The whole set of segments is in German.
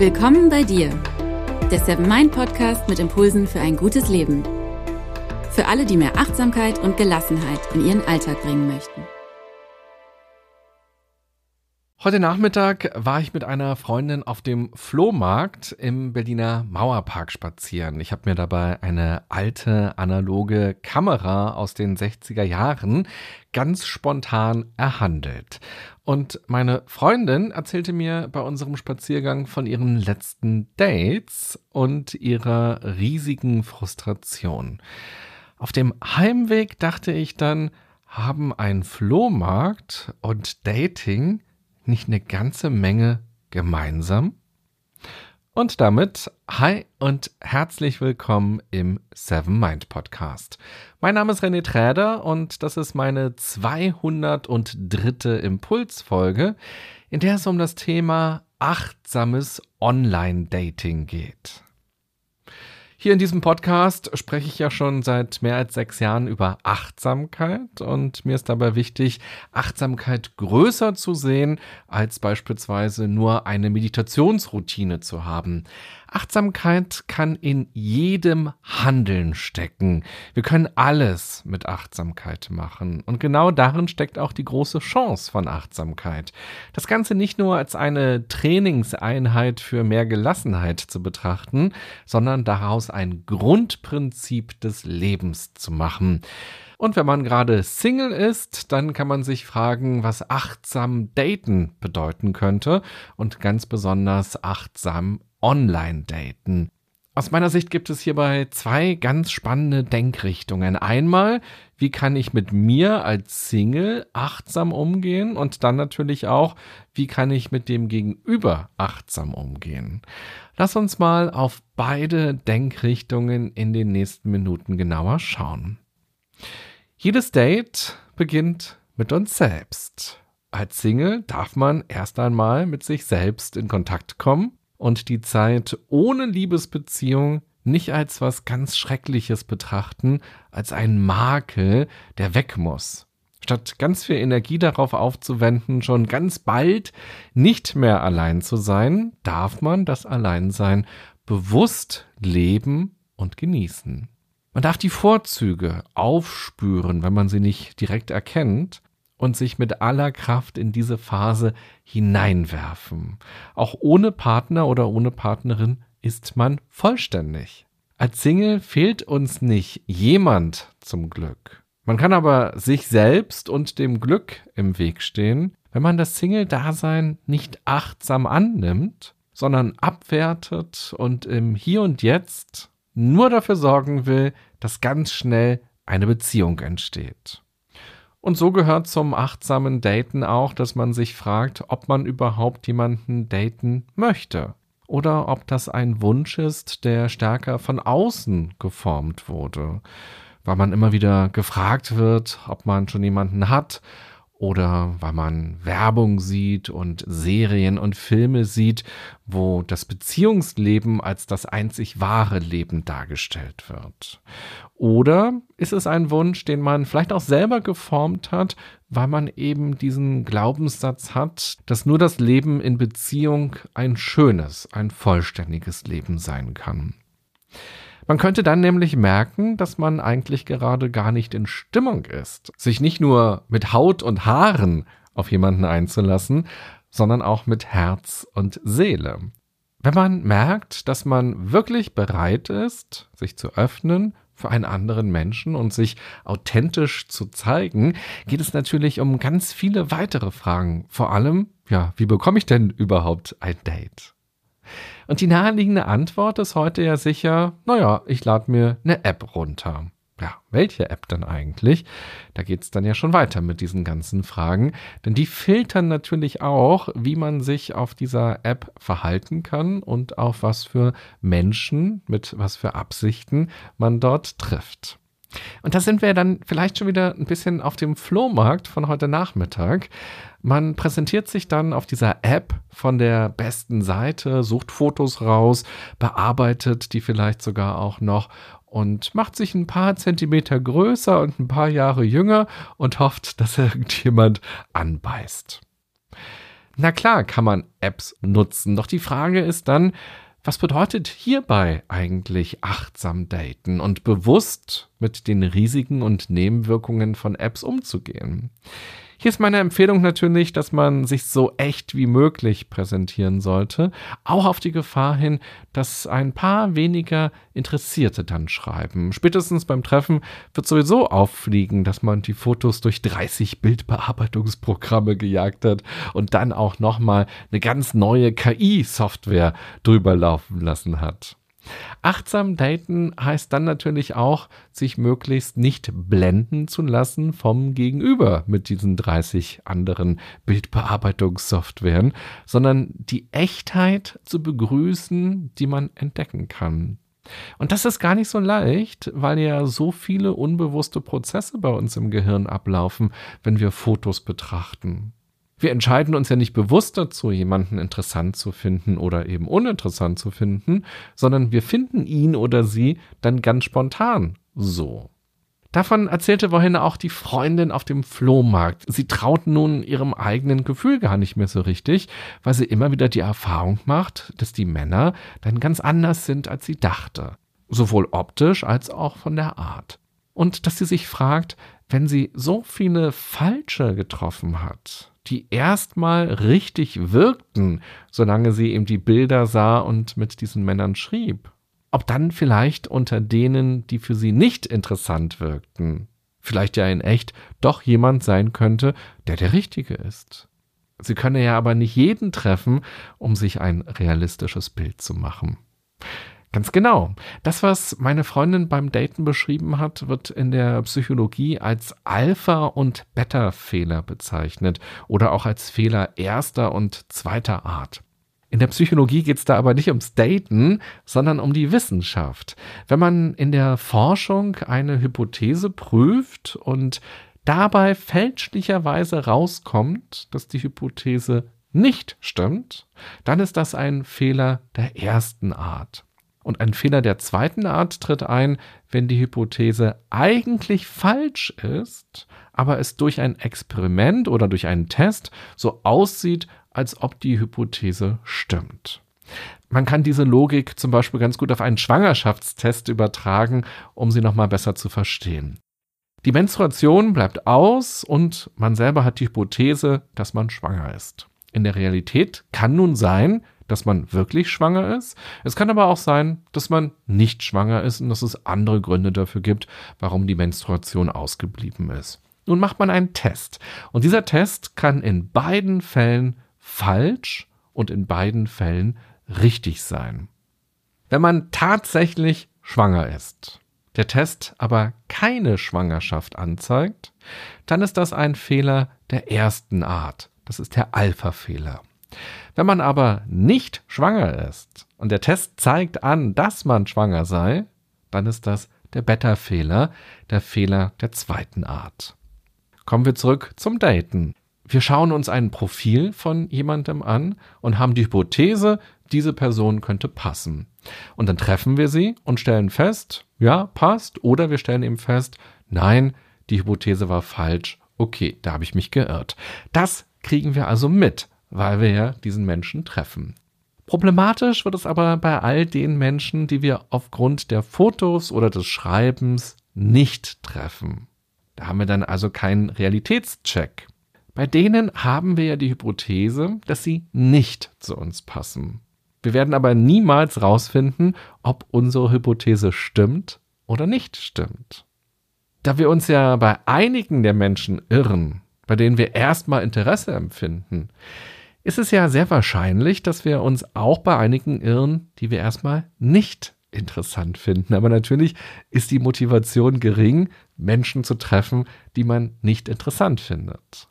Willkommen bei dir, der Seven Mind Podcast mit Impulsen für ein gutes Leben. Für alle, die mehr Achtsamkeit und Gelassenheit in ihren Alltag bringen möchten. Heute Nachmittag war ich mit einer Freundin auf dem Flohmarkt im Berliner Mauerpark spazieren. Ich habe mir dabei eine alte analoge Kamera aus den 60er Jahren ganz spontan erhandelt. Und meine Freundin erzählte mir bei unserem Spaziergang von ihren letzten Dates und ihrer riesigen Frustration. Auf dem Heimweg dachte ich dann, haben ein Flohmarkt und Dating nicht eine ganze Menge gemeinsam? Und damit hi und herzlich willkommen im Seven Mind Podcast. Mein Name ist René Träder und das ist meine 203. Impulsfolge, in der es um das Thema achtsames Online-Dating geht. Hier in diesem Podcast spreche ich ja schon seit mehr als sechs Jahren über Achtsamkeit und mir ist dabei wichtig, Achtsamkeit größer zu sehen, als beispielsweise nur eine Meditationsroutine zu haben. Achtsamkeit kann in jedem Handeln stecken. Wir können alles mit Achtsamkeit machen. Und genau darin steckt auch die große Chance von Achtsamkeit. Das Ganze nicht nur als eine Trainingseinheit für mehr Gelassenheit zu betrachten, sondern daraus ein Grundprinzip des Lebens zu machen. Und wenn man gerade Single ist, dann kann man sich fragen, was achtsam daten bedeuten könnte und ganz besonders achtsam Online-Daten. Aus meiner Sicht gibt es hierbei zwei ganz spannende Denkrichtungen. Einmal, wie kann ich mit mir als Single achtsam umgehen und dann natürlich auch, wie kann ich mit dem Gegenüber achtsam umgehen. Lass uns mal auf beide Denkrichtungen in den nächsten Minuten genauer schauen. Jedes Date beginnt mit uns selbst. Als Single darf man erst einmal mit sich selbst in Kontakt kommen und die Zeit ohne Liebesbeziehung nicht als was ganz Schreckliches betrachten, als einen Makel, der weg muss. Statt ganz viel Energie darauf aufzuwenden, schon ganz bald nicht mehr allein zu sein, darf man das Alleinsein bewusst leben und genießen. Man darf die Vorzüge aufspüren, wenn man sie nicht direkt erkennt, und sich mit aller Kraft in diese Phase hineinwerfen. Auch ohne Partner oder ohne Partnerin ist man vollständig. Als Single fehlt uns nicht jemand zum Glück. Man kann aber sich selbst und dem Glück im Weg stehen, wenn man das Single-Dasein nicht achtsam annimmt, sondern abwertet und im Hier und Jetzt nur dafür sorgen will, dass ganz schnell eine Beziehung entsteht. Und so gehört zum achtsamen Daten auch, dass man sich fragt, ob man überhaupt jemanden daten möchte. Oder ob das ein Wunsch ist, der stärker von außen geformt wurde. Weil man immer wieder gefragt wird, ob man schon jemanden hat oder weil man Werbung sieht und Serien und Filme sieht, wo das Beziehungsleben als das einzig wahre Leben dargestellt wird. Oder ist es ein Wunsch, den man vielleicht auch selber geformt hat, weil man eben diesen Glaubenssatz hat, dass nur das Leben in Beziehung ein schönes, ein vollständiges Leben sein kann. Man könnte dann nämlich merken, dass man eigentlich gerade gar nicht in Stimmung ist, sich nicht nur mit Haut und Haaren auf jemanden einzulassen, sondern auch mit Herz und Seele. Wenn man merkt, dass man wirklich bereit ist, sich zu öffnen für einen anderen Menschen und sich authentisch zu zeigen, geht es natürlich um ganz viele weitere Fragen. Vor allem, ja, wie bekomme ich denn überhaupt ein Date? Und die naheliegende Antwort ist heute ja sicher, naja, ich lade mir eine App runter. Ja, welche App denn eigentlich? Da geht es dann ja schon weiter mit diesen ganzen Fragen, denn die filtern natürlich auch, wie man sich auf dieser App verhalten kann und auf was für Menschen, mit was für Absichten man dort trifft. Und da sind wir dann vielleicht schon wieder ein bisschen auf dem Flohmarkt von heute Nachmittag. Man präsentiert sich dann auf dieser App von der besten Seite, sucht Fotos raus, bearbeitet die vielleicht sogar auch noch und macht sich ein paar Zentimeter größer und ein paar Jahre jünger und hofft, dass irgendjemand anbeißt. Na klar, kann man Apps nutzen, doch die Frage ist dann, was bedeutet hierbei eigentlich achtsam daten und bewusst mit den Risiken und Nebenwirkungen von Apps umzugehen? Hier ist meine Empfehlung natürlich, dass man sich so echt wie möglich präsentieren sollte, auch auf die Gefahr hin, dass ein paar weniger Interessierte dann schreiben. Spätestens beim Treffen wird sowieso auffliegen, dass man die Fotos durch 30 Bildbearbeitungsprogramme gejagt hat und dann auch nochmal eine ganz neue KI-Software drüber laufen lassen hat. Achtsam daten heißt dann natürlich auch, sich möglichst nicht blenden zu lassen vom Gegenüber mit diesen 30 anderen Bildbearbeitungssoftwaren, sondern die Echtheit zu begrüßen, die man entdecken kann. Und das ist gar nicht so leicht, weil ja so viele unbewusste Prozesse bei uns im Gehirn ablaufen, wenn wir Fotos betrachten. Wir entscheiden uns ja nicht bewusst dazu, jemanden interessant zu finden oder eben uninteressant zu finden, sondern wir finden ihn oder sie dann ganz spontan so. Davon erzählte vorhin auch die Freundin auf dem Flohmarkt. Sie traut nun ihrem eigenen Gefühl gar nicht mehr so richtig, weil sie immer wieder die Erfahrung macht, dass die Männer dann ganz anders sind, als sie dachte. Sowohl optisch als auch von der Art. Und dass sie sich fragt, wenn sie so viele Falsche getroffen hat, die erstmal richtig wirkten, solange sie eben die Bilder sah und mit diesen Männern schrieb. Ob dann vielleicht unter denen, die für sie nicht interessant wirkten, vielleicht ja in echt doch jemand sein könnte, der der Richtige ist. Sie könne ja aber nicht jeden treffen, um sich ein realistisches Bild zu machen. Ganz genau. Das, was meine Freundin beim Daten beschrieben hat, wird in der Psychologie als Alpha- und Beta-Fehler bezeichnet oder auch als Fehler erster und zweiter Art. In der Psychologie geht es da aber nicht ums Daten, sondern um die Wissenschaft. Wenn man in der Forschung eine Hypothese prüft und dabei fälschlicherweise rauskommt, dass die Hypothese nicht stimmt, dann ist das ein Fehler der ersten Art. Und ein Fehler der zweiten Art tritt ein, wenn die Hypothese eigentlich falsch ist, aber es durch ein Experiment oder durch einen Test so aussieht, als ob die Hypothese stimmt. Man kann diese Logik zum Beispiel ganz gut auf einen Schwangerschaftstest übertragen, um sie nochmal besser zu verstehen. Die Menstruation bleibt aus und man selber hat die Hypothese, dass man schwanger ist. In der Realität kann nun sein, dass man wirklich schwanger ist. Es kann aber auch sein, dass man nicht schwanger ist und dass es andere Gründe dafür gibt, warum die Menstruation ausgeblieben ist. Nun macht man einen Test. Und dieser Test kann in beiden Fällen falsch und in beiden Fällen richtig sein. Wenn man tatsächlich schwanger ist, der Test aber keine Schwangerschaft anzeigt, dann ist das ein Fehler der ersten Art. Das ist der Alpha-Fehler. Wenn man aber nicht schwanger ist und der Test zeigt an, dass man schwanger sei, dann ist das der Beta-Fehler, der Fehler der zweiten Art. Kommen wir zurück zum Daten. Wir schauen uns ein Profil von jemandem an und haben die Hypothese, diese Person könnte passen. Und dann treffen wir sie und stellen fest, ja, passt, oder wir stellen eben fest, nein, die Hypothese war falsch, okay, da habe ich mich geirrt. Das kriegen wir also mit weil wir ja diesen Menschen treffen. Problematisch wird es aber bei all den Menschen, die wir aufgrund der Fotos oder des Schreibens nicht treffen. Da haben wir dann also keinen Realitätscheck. Bei denen haben wir ja die Hypothese, dass sie nicht zu uns passen. Wir werden aber niemals rausfinden, ob unsere Hypothese stimmt oder nicht stimmt. Da wir uns ja bei einigen der Menschen irren, bei denen wir erstmal Interesse empfinden, ist es ja sehr wahrscheinlich, dass wir uns auch bei einigen irren, die wir erstmal nicht interessant finden. Aber natürlich ist die Motivation gering, Menschen zu treffen, die man nicht interessant findet.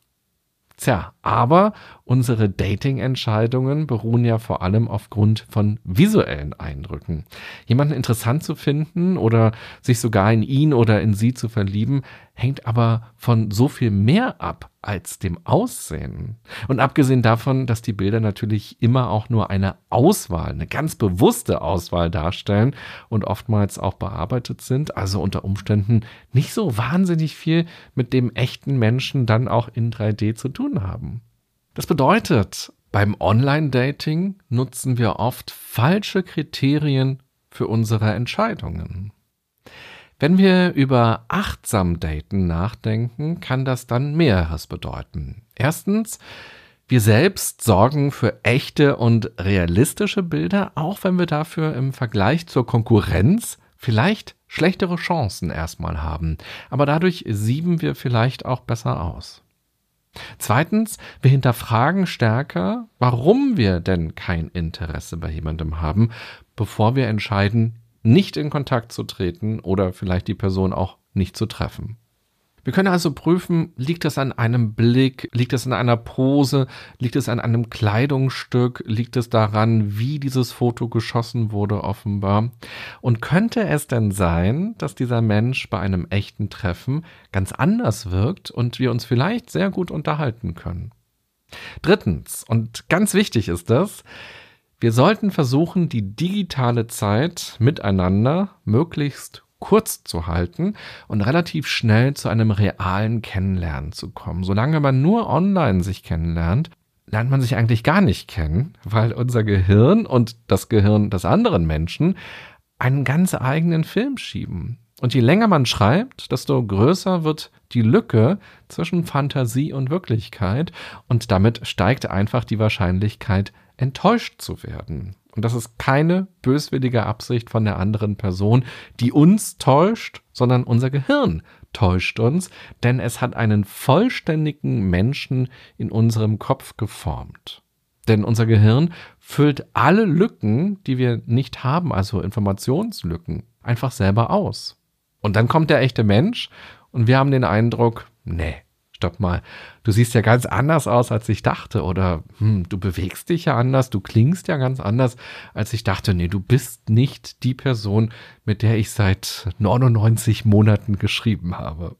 Tja, aber unsere Dating-Entscheidungen beruhen ja vor allem aufgrund von visuellen Eindrücken. Jemanden interessant zu finden oder sich sogar in ihn oder in sie zu verlieben, hängt aber von so viel mehr ab als dem Aussehen. Und abgesehen davon, dass die Bilder natürlich immer auch nur eine Auswahl, eine ganz bewusste Auswahl darstellen und oftmals auch bearbeitet sind, also unter Umständen nicht so wahnsinnig viel mit dem echten Menschen dann auch in 3D zu tun haben. Das bedeutet, Beim Online-Dating nutzen wir oft falsche Kriterien für unsere Entscheidungen. Wenn wir über achtsam Daten nachdenken, kann das dann mehreres bedeuten. Erstens, wir selbst sorgen für echte und realistische Bilder, auch wenn wir dafür im Vergleich zur Konkurrenz vielleicht schlechtere Chancen erstmal haben. Aber dadurch sieben wir vielleicht auch besser aus. Zweitens, wir hinterfragen stärker, warum wir denn kein Interesse bei jemandem haben, bevor wir entscheiden, nicht in Kontakt zu treten oder vielleicht die Person auch nicht zu treffen. Wir können also prüfen, liegt es an einem Blick, liegt es an einer Pose, liegt es an einem Kleidungsstück, liegt es daran, wie dieses Foto geschossen wurde offenbar. Und könnte es denn sein, dass dieser Mensch bei einem echten Treffen ganz anders wirkt und wir uns vielleicht sehr gut unterhalten können? Drittens, und ganz wichtig ist das, wir sollten versuchen, die digitale Zeit miteinander möglichst kurz zu halten und relativ schnell zu einem realen Kennenlernen zu kommen. Solange man nur online sich kennenlernt, lernt man sich eigentlich gar nicht kennen, weil unser Gehirn und das Gehirn des anderen Menschen einen ganz eigenen Film schieben. Und je länger man schreibt, desto größer wird die Lücke zwischen Fantasie und Wirklichkeit und damit steigt einfach die Wahrscheinlichkeit, enttäuscht zu werden. Und das ist keine böswillige Absicht von der anderen Person, die uns täuscht, sondern unser Gehirn täuscht uns, denn es hat einen vollständigen Menschen in unserem Kopf geformt. Denn unser Gehirn füllt alle Lücken, die wir nicht haben, also Informationslücken, einfach selber aus. Und dann kommt der echte Mensch und wir haben den Eindruck, nee, stopp mal, du siehst ja ganz anders aus, als ich dachte. Oder hm, du bewegst dich ja anders, du klingst ja ganz anders, als ich dachte. Nee, du bist nicht die Person, mit der ich seit 99 Monaten geschrieben habe.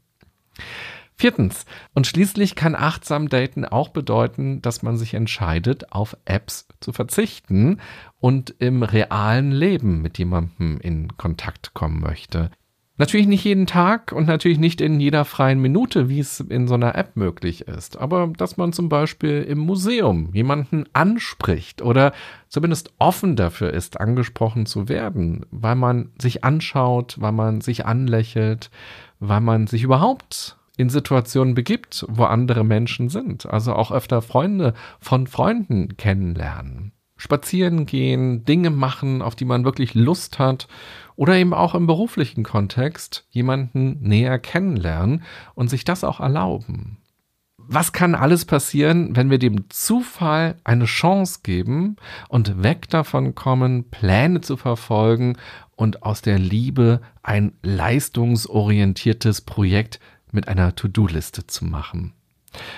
Viertens. Und schließlich kann achtsam daten auch bedeuten, dass man sich entscheidet, auf Apps zu verzichten und im realen Leben mit jemandem in Kontakt kommen möchte. Natürlich nicht jeden Tag und natürlich nicht in jeder freien Minute, wie es in so einer App möglich ist. Aber dass man zum Beispiel im Museum jemanden anspricht oder zumindest offen dafür ist, angesprochen zu werden, weil man sich anschaut, weil man sich anlächelt, weil man sich überhaupt in Situationen begibt, wo andere Menschen sind. Also auch öfter Freunde von Freunden kennenlernen spazieren gehen, Dinge machen, auf die man wirklich Lust hat oder eben auch im beruflichen Kontext jemanden näher kennenlernen und sich das auch erlauben. Was kann alles passieren, wenn wir dem Zufall eine Chance geben und weg davon kommen, Pläne zu verfolgen und aus der Liebe ein leistungsorientiertes Projekt mit einer To-Do-Liste zu machen?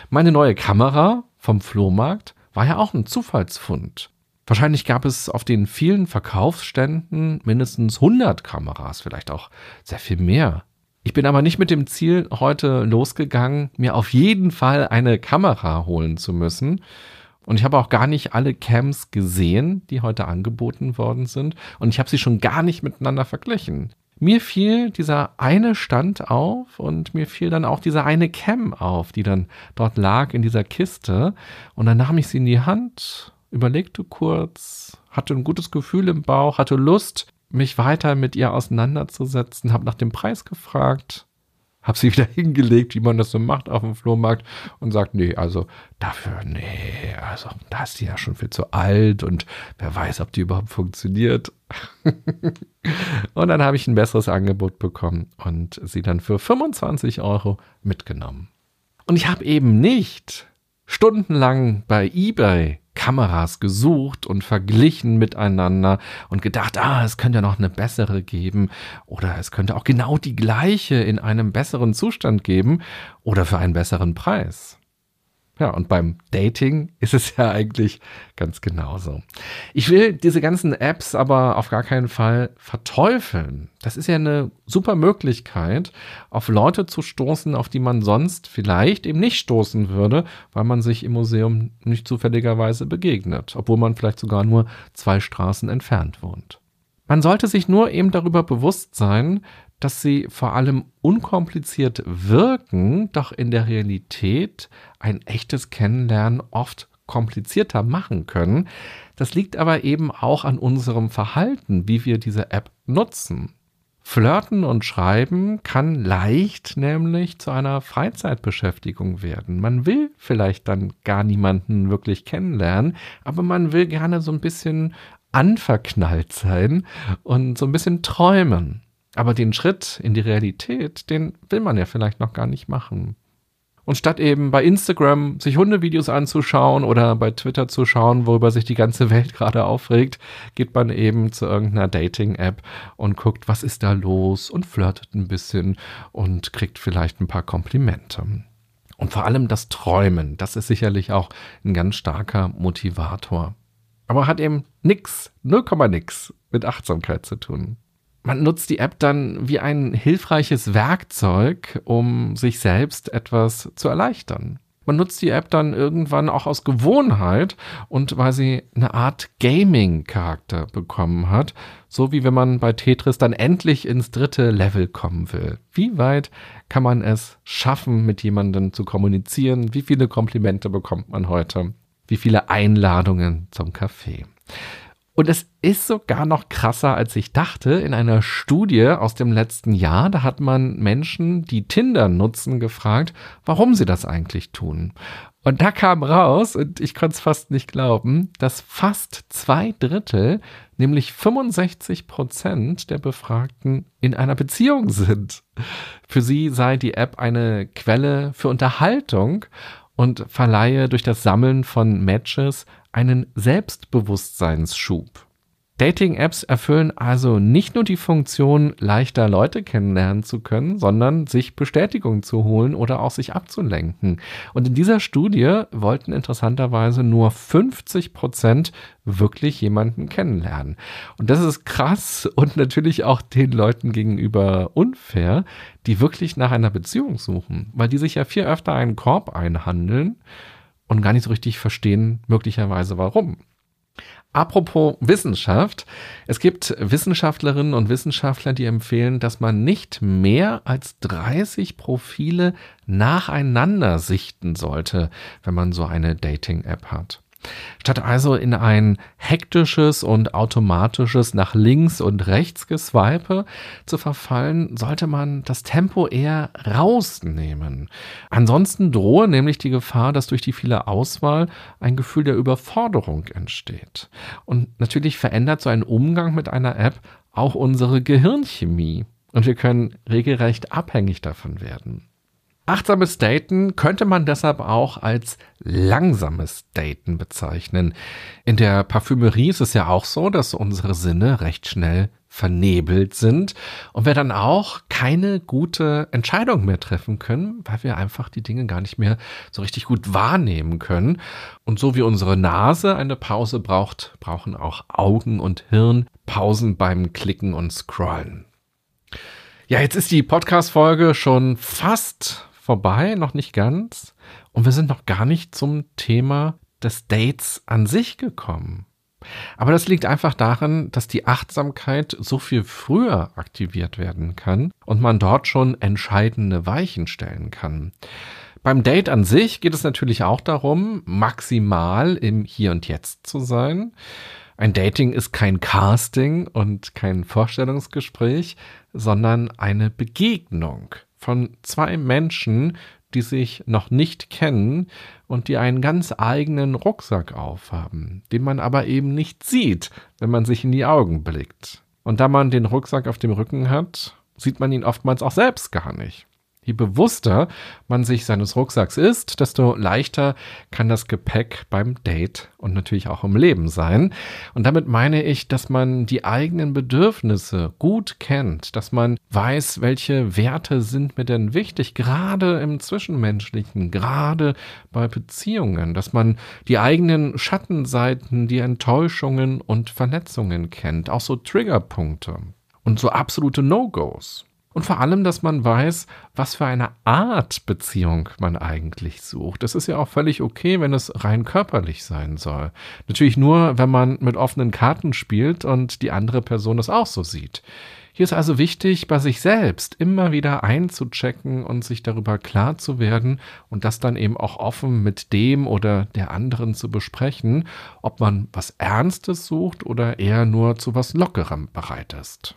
Meine neue Kamera vom Flohmarkt war ja auch ein Zufallsfund. Wahrscheinlich gab es auf den vielen Verkaufsständen mindestens 100 Kameras, vielleicht auch sehr viel mehr. Ich bin aber nicht mit dem Ziel heute losgegangen, mir auf jeden Fall eine Kamera holen zu müssen. Und ich habe auch gar nicht alle Cams gesehen, die heute angeboten worden sind. Und ich habe sie schon gar nicht miteinander verglichen. Mir fiel dieser eine Stand auf und mir fiel dann auch diese eine Cam auf, die dann dort lag in dieser Kiste. Und dann nahm ich sie in die Hand überlegte kurz, hatte ein gutes Gefühl im Bauch, hatte Lust, mich weiter mit ihr auseinanderzusetzen, habe nach dem Preis gefragt, habe sie wieder hingelegt, wie man das so macht auf dem Flohmarkt und sagt, nee, also dafür, nee, also da ist die ja schon viel zu alt und wer weiß, ob die überhaupt funktioniert. und dann habe ich ein besseres Angebot bekommen und sie dann für 25 Euro mitgenommen. Und ich habe eben nicht stundenlang bei eBay Kameras gesucht und verglichen miteinander und gedacht, ah, es könnte ja noch eine bessere geben oder es könnte auch genau die gleiche in einem besseren Zustand geben oder für einen besseren Preis. Ja, und beim Dating ist es ja eigentlich ganz genauso. Ich will diese ganzen Apps aber auf gar keinen Fall verteufeln. Das ist ja eine super Möglichkeit, auf Leute zu stoßen, auf die man sonst vielleicht eben nicht stoßen würde, weil man sich im Museum nicht zufälligerweise begegnet, obwohl man vielleicht sogar nur zwei Straßen entfernt wohnt. Man sollte sich nur eben darüber bewusst sein, dass sie vor allem unkompliziert wirken, doch in der Realität ein echtes Kennenlernen oft komplizierter machen können. Das liegt aber eben auch an unserem Verhalten, wie wir diese App nutzen. Flirten und Schreiben kann leicht nämlich zu einer Freizeitbeschäftigung werden. Man will vielleicht dann gar niemanden wirklich kennenlernen, aber man will gerne so ein bisschen anverknallt sein und so ein bisschen träumen. Aber den Schritt in die Realität, den will man ja vielleicht noch gar nicht machen. Und statt eben bei Instagram sich Hundevideos anzuschauen oder bei Twitter zu schauen, worüber sich die ganze Welt gerade aufregt, geht man eben zu irgendeiner Dating-App und guckt, was ist da los und flirtet ein bisschen und kriegt vielleicht ein paar Komplimente. Und vor allem das Träumen, das ist sicherlich auch ein ganz starker Motivator. Aber hat eben nix, 0, nix mit Achtsamkeit zu tun man nutzt die App dann wie ein hilfreiches Werkzeug, um sich selbst etwas zu erleichtern. Man nutzt die App dann irgendwann auch aus Gewohnheit und weil sie eine Art Gaming-Charakter bekommen hat, so wie wenn man bei Tetris dann endlich ins dritte Level kommen will. Wie weit kann man es schaffen, mit jemandem zu kommunizieren? Wie viele Komplimente bekommt man heute? Wie viele Einladungen zum Kaffee? Und es ist sogar noch krasser, als ich dachte. In einer Studie aus dem letzten Jahr, da hat man Menschen, die Tinder nutzen, gefragt, warum sie das eigentlich tun. Und da kam raus, und ich konnte es fast nicht glauben, dass fast zwei Drittel, nämlich 65 Prozent der Befragten in einer Beziehung sind. Für sie sei die App eine Quelle für Unterhaltung und verleihe durch das Sammeln von Matches einen Selbstbewusstseinsschub. Dating-Apps erfüllen also nicht nur die Funktion, leichter Leute kennenlernen zu können, sondern sich Bestätigung zu holen oder auch sich abzulenken. Und in dieser Studie wollten interessanterweise nur 50 Prozent wirklich jemanden kennenlernen. Und das ist krass und natürlich auch den Leuten gegenüber unfair, die wirklich nach einer Beziehung suchen, weil die sich ja viel öfter einen Korb einhandeln und gar nicht so richtig verstehen, möglicherweise warum. Apropos Wissenschaft. Es gibt Wissenschaftlerinnen und Wissenschaftler, die empfehlen, dass man nicht mehr als 30 Profile nacheinander sichten sollte, wenn man so eine Dating-App hat. Statt also in ein hektisches und automatisches nach links und rechts Geswipe zu verfallen, sollte man das Tempo eher rausnehmen. Ansonsten drohe nämlich die Gefahr, dass durch die viele Auswahl ein Gefühl der Überforderung entsteht. Und natürlich verändert so ein Umgang mit einer App auch unsere Gehirnchemie. Und wir können regelrecht abhängig davon werden. Achtsames Daten könnte man deshalb auch als langsames Daten bezeichnen. In der Parfümerie ist es ja auch so, dass unsere Sinne recht schnell vernebelt sind und wir dann auch keine gute Entscheidung mehr treffen können, weil wir einfach die Dinge gar nicht mehr so richtig gut wahrnehmen können. Und so wie unsere Nase eine Pause braucht, brauchen auch Augen und Hirn Pausen beim Klicken und Scrollen. Ja, jetzt ist die Podcast-Folge schon fast vorbei, noch nicht ganz. Und wir sind noch gar nicht zum Thema des Dates an sich gekommen. Aber das liegt einfach daran, dass die Achtsamkeit so viel früher aktiviert werden kann und man dort schon entscheidende Weichen stellen kann. Beim Date an sich geht es natürlich auch darum, maximal im Hier und Jetzt zu sein. Ein Dating ist kein Casting und kein Vorstellungsgespräch, sondern eine Begegnung von zwei Menschen, die sich noch nicht kennen und die einen ganz eigenen Rucksack aufhaben, den man aber eben nicht sieht, wenn man sich in die Augen blickt. Und da man den Rucksack auf dem Rücken hat, sieht man ihn oftmals auch selbst gar nicht. Je bewusster man sich seines Rucksacks ist, desto leichter kann das Gepäck beim Date und natürlich auch im Leben sein. Und damit meine ich, dass man die eigenen Bedürfnisse gut kennt, dass man weiß, welche Werte sind mir denn wichtig, gerade im Zwischenmenschlichen, gerade bei Beziehungen, dass man die eigenen Schattenseiten, die Enttäuschungen und Verletzungen kennt, auch so Triggerpunkte und so absolute No-Gos. Und vor allem, dass man weiß, was für eine Art Beziehung man eigentlich sucht. Das ist ja auch völlig okay, wenn es rein körperlich sein soll. Natürlich nur, wenn man mit offenen Karten spielt und die andere Person es auch so sieht. Hier ist also wichtig, bei sich selbst immer wieder einzuchecken und sich darüber klar zu werden und das dann eben auch offen mit dem oder der anderen zu besprechen, ob man was Ernstes sucht oder eher nur zu was Lockerem bereit ist.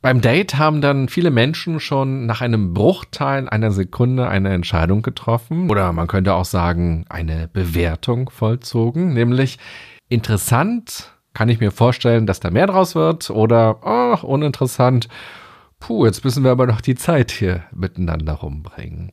Beim Date haben dann viele Menschen schon nach einem Bruchteil einer Sekunde eine Entscheidung getroffen oder man könnte auch sagen, eine Bewertung vollzogen, nämlich interessant, kann ich mir vorstellen, dass da mehr draus wird oder ach, uninteressant. Puh, jetzt müssen wir aber noch die Zeit hier miteinander rumbringen.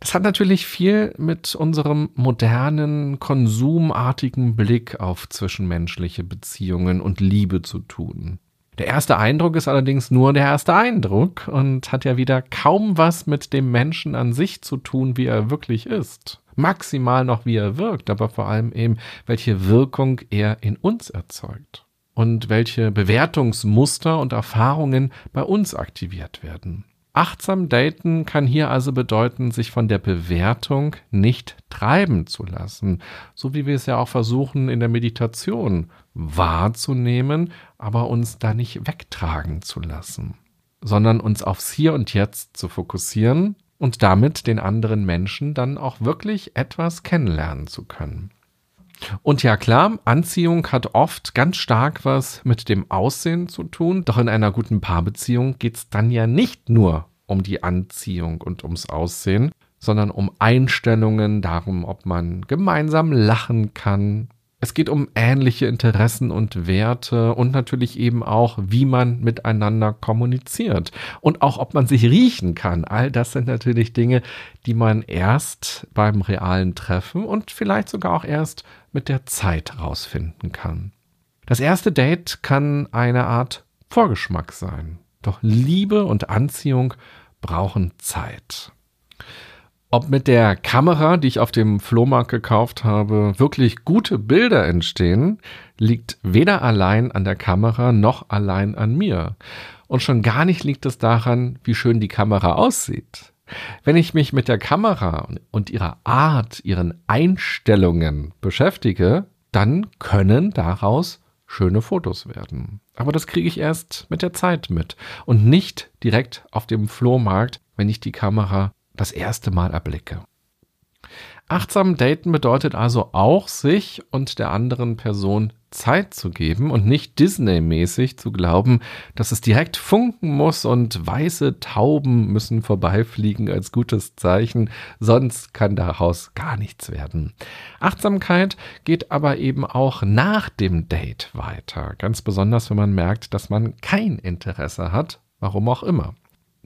Das hat natürlich viel mit unserem modernen, konsumartigen Blick auf zwischenmenschliche Beziehungen und Liebe zu tun. Der erste Eindruck ist allerdings nur der erste Eindruck und hat ja wieder kaum was mit dem Menschen an sich zu tun, wie er wirklich ist. Maximal noch, wie er wirkt, aber vor allem eben, welche Wirkung er in uns erzeugt und welche Bewertungsmuster und Erfahrungen bei uns aktiviert werden. Achtsam daten kann hier also bedeuten, sich von der Bewertung nicht treiben zu lassen, so wie wir es ja auch versuchen in der Meditation wahrzunehmen, aber uns da nicht wegtragen zu lassen, sondern uns aufs Hier und Jetzt zu fokussieren und damit den anderen Menschen dann auch wirklich etwas kennenlernen zu können. Und ja klar, Anziehung hat oft ganz stark was mit dem Aussehen zu tun, doch in einer guten Paarbeziehung geht es dann ja nicht nur um die Anziehung und ums Aussehen, sondern um Einstellungen, darum, ob man gemeinsam lachen kann. Es geht um ähnliche Interessen und Werte und natürlich eben auch, wie man miteinander kommuniziert und auch, ob man sich riechen kann. All das sind natürlich Dinge, die man erst beim realen Treffen und vielleicht sogar auch erst mit der Zeit rausfinden kann. Das erste Date kann eine Art Vorgeschmack sein. Doch Liebe und Anziehung brauchen Zeit. Ob mit der Kamera, die ich auf dem Flohmarkt gekauft habe, wirklich gute Bilder entstehen, liegt weder allein an der Kamera noch allein an mir. Und schon gar nicht liegt es daran, wie schön die Kamera aussieht. Wenn ich mich mit der Kamera und ihrer Art, ihren Einstellungen beschäftige, dann können daraus schöne Fotos werden. Aber das kriege ich erst mit der Zeit mit und nicht direkt auf dem Flohmarkt, wenn ich die Kamera das erste Mal erblicke. Achtsam daten bedeutet also auch, sich und der anderen Person Zeit zu geben und nicht Disney-mäßig zu glauben, dass es direkt funken muss und weiße Tauben müssen vorbeifliegen als gutes Zeichen, sonst kann daraus gar nichts werden. Achtsamkeit geht aber eben auch nach dem Date weiter, ganz besonders wenn man merkt, dass man kein Interesse hat, warum auch immer.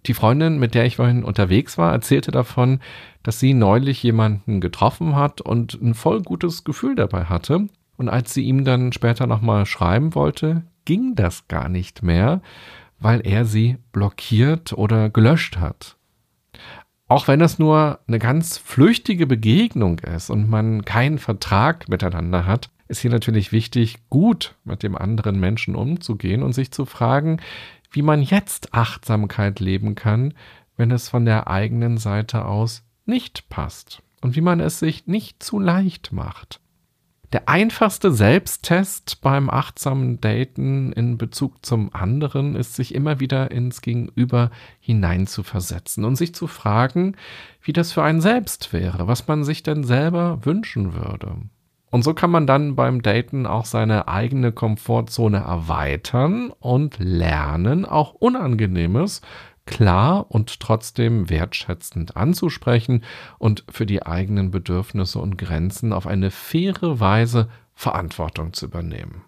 Die Freundin, mit der ich vorhin unterwegs war, erzählte davon, dass sie neulich jemanden getroffen hat und ein voll gutes Gefühl dabei hatte. Und als sie ihm dann später nochmal schreiben wollte, ging das gar nicht mehr, weil er sie blockiert oder gelöscht hat. Auch wenn es nur eine ganz flüchtige Begegnung ist und man keinen Vertrag miteinander hat, ist hier natürlich wichtig, gut mit dem anderen Menschen umzugehen und sich zu fragen, wie man jetzt Achtsamkeit leben kann, wenn es von der eigenen Seite aus nicht passt und wie man es sich nicht zu leicht macht. Der einfachste Selbsttest beim achtsamen Daten in Bezug zum anderen ist, sich immer wieder ins Gegenüber hineinzuversetzen und sich zu fragen, wie das für einen selbst wäre, was man sich denn selber wünschen würde. Und so kann man dann beim Daten auch seine eigene Komfortzone erweitern und lernen, auch Unangenehmes klar und trotzdem wertschätzend anzusprechen und für die eigenen Bedürfnisse und Grenzen auf eine faire Weise Verantwortung zu übernehmen.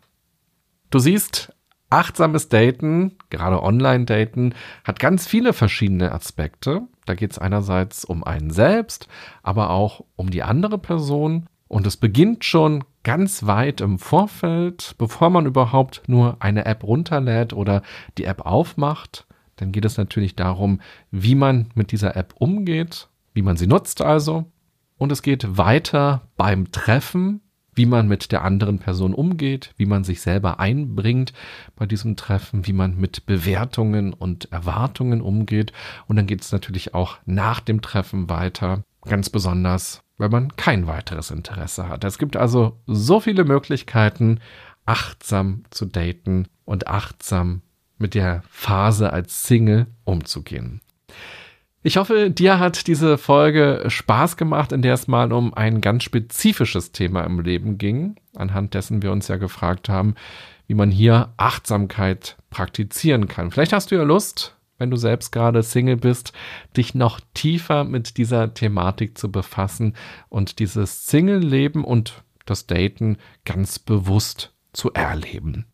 Du siehst, achtsames Daten, gerade Online-Daten, hat ganz viele verschiedene Aspekte. Da geht es einerseits um einen selbst, aber auch um die andere Person und es beginnt schon ganz weit im Vorfeld, bevor man überhaupt nur eine App runterlädt oder die App aufmacht. Dann geht es natürlich darum, wie man mit dieser App umgeht, wie man sie nutzt also. Und es geht weiter beim Treffen, wie man mit der anderen Person umgeht, wie man sich selber einbringt bei diesem Treffen, wie man mit Bewertungen und Erwartungen umgeht. Und dann geht es natürlich auch nach dem Treffen weiter, ganz besonders, wenn man kein weiteres Interesse hat. Es gibt also so viele Möglichkeiten, achtsam zu daten und achtsam mit der Phase als Single umzugehen. Ich hoffe, dir hat diese Folge Spaß gemacht, in der es mal um ein ganz spezifisches Thema im Leben ging, anhand dessen wir uns ja gefragt haben, wie man hier Achtsamkeit praktizieren kann. Vielleicht hast du ja Lust, wenn du selbst gerade Single bist, dich noch tiefer mit dieser Thematik zu befassen und dieses Single-Leben und das Daten ganz bewusst zu erleben.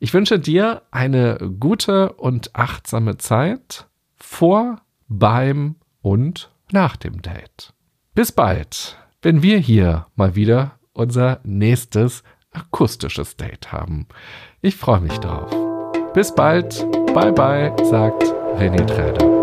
Ich wünsche dir eine gute und achtsame Zeit vor beim und nach dem Date. Bis bald, wenn wir hier mal wieder unser nächstes akustisches Date haben. Ich freue mich drauf. Bis bald, bye bye, sagt René Träder.